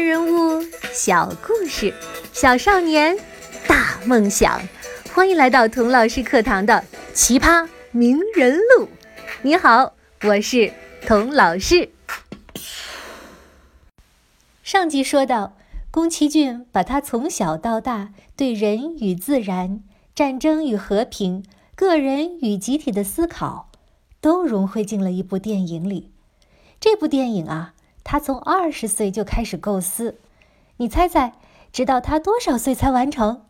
人物小故事，小少年大梦想。欢迎来到童老师课堂的《奇葩名人录》。你好，我是童老师。上集说到，宫崎骏把他从小到大对人与自然、战争与和平、个人与集体的思考，都融汇进了一部电影里。这部电影啊。他从二十岁就开始构思，你猜猜，直到他多少岁才完成？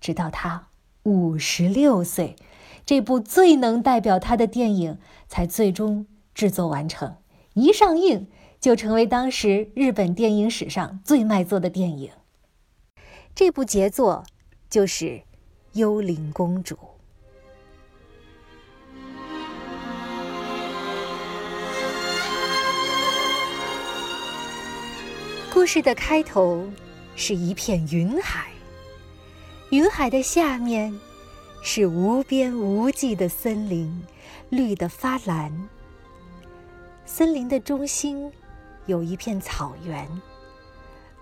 直到他五十六岁，这部最能代表他的电影才最终制作完成。一上映就成为当时日本电影史上最卖座的电影。这部杰作就是《幽灵公主》。故事的开头是一片云海，云海的下面是无边无际的森林，绿得发蓝。森林的中心有一片草原，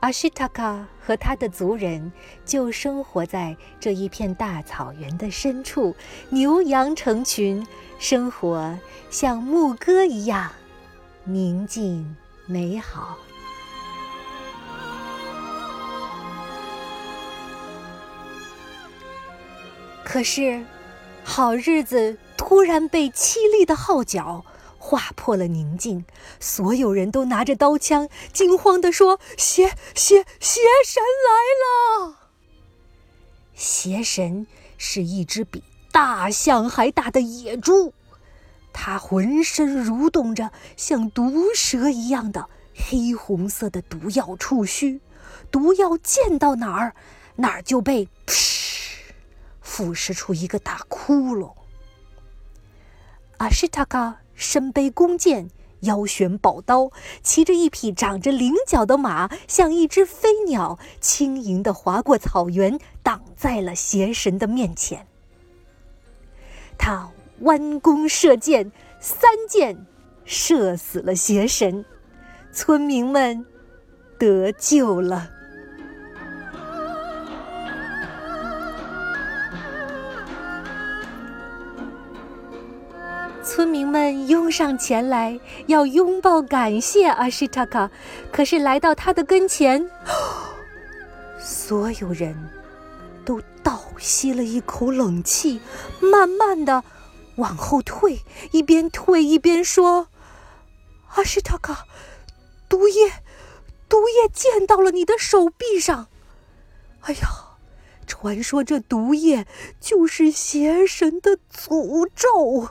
阿西塔卡和他的族人就生活在这一片大草原的深处，牛羊成群，生活像牧歌一样宁静美好。可是，好日子突然被凄厉的号角划破了宁静。所有人都拿着刀枪，惊慌地说：“邪邪邪神来了！”邪神是一只比大象还大的野猪，它浑身蠕动着像毒蛇一样的黑红色的毒药触须，毒药溅到哪儿，哪儿就被。腐蚀出一个大窟窿。阿什塔卡身背弓箭，腰悬宝刀，骑着一匹长着菱角的马，像一只飞鸟，轻盈地划过草原，挡在了邪神的面前。他弯弓射箭，三箭射死了邪神，村民们得救了。村民们拥上前来，要拥抱感谢阿什塔卡。可是来到他的跟前，所有人都倒吸了一口冷气，慢慢的往后退，一边退一边说：“阿什塔卡，毒液，毒液溅到了你的手臂上。哎呀，传说这毒液就是邪神的诅咒。”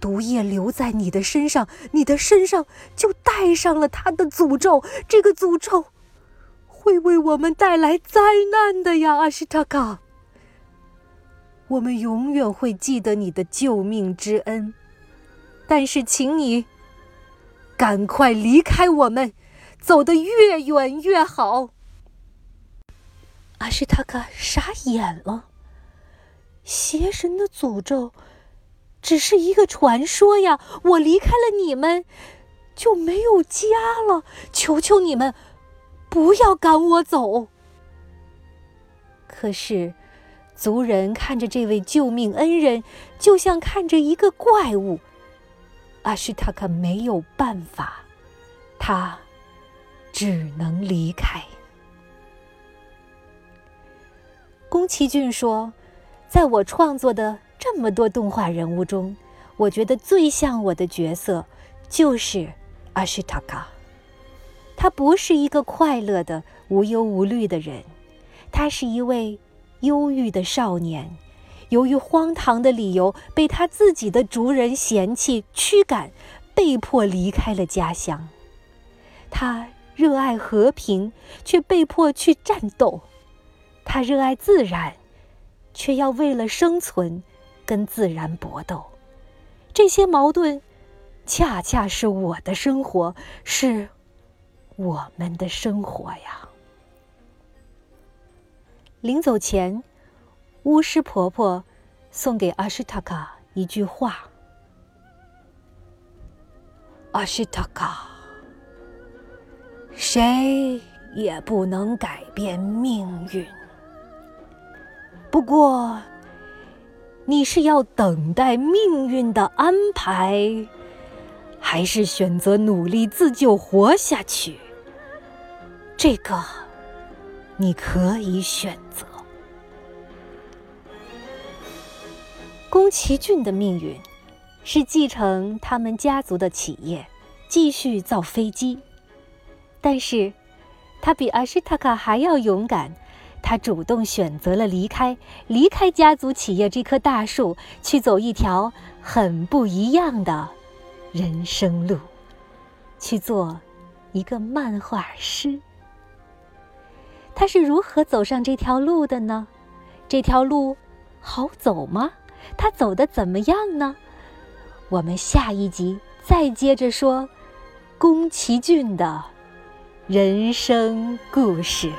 毒液留在你的身上，你的身上就带上了他的诅咒。这个诅咒会为我们带来灾难的呀，阿什塔卡。我们永远会记得你的救命之恩，但是请你赶快离开我们，走得越远越好。阿什塔卡傻眼了，邪神的诅咒。只是一个传说呀！我离开了你们，就没有家了。求求你们，不要赶我走。可是，族人看着这位救命恩人，就像看着一个怪物。阿什塔克没有办法，他只能离开。宫崎骏说：“在我创作的。”这么多动画人物中，我觉得最像我的角色就是阿什塔卡。他不是一个快乐的、无忧无虑的人，他是一位忧郁的少年。由于荒唐的理由，被他自己的族人嫌弃、驱赶，被迫离开了家乡。他热爱和平，却被迫去战斗；他热爱自然，却要为了生存。跟自然搏斗，这些矛盾，恰恰是我的生活，是我们的生活呀。临走前，巫师婆婆送给阿什塔卡一句话：“阿什塔卡，谁也不能改变命运。不过，你是要等待命运的安排，还是选择努力自救活下去？这个，你可以选择。宫崎骏的命运是继承他们家族的企业，继续造飞机。但是，他比阿什塔卡还要勇敢，他主动选择了离开，离开家族企业这棵大树，去走一条很不一样的人生路，去做一个漫画师。他是如何走上这条路的呢？这条路好走吗？他走的怎么样呢？我们下一集再接着说宫崎骏的人生故事。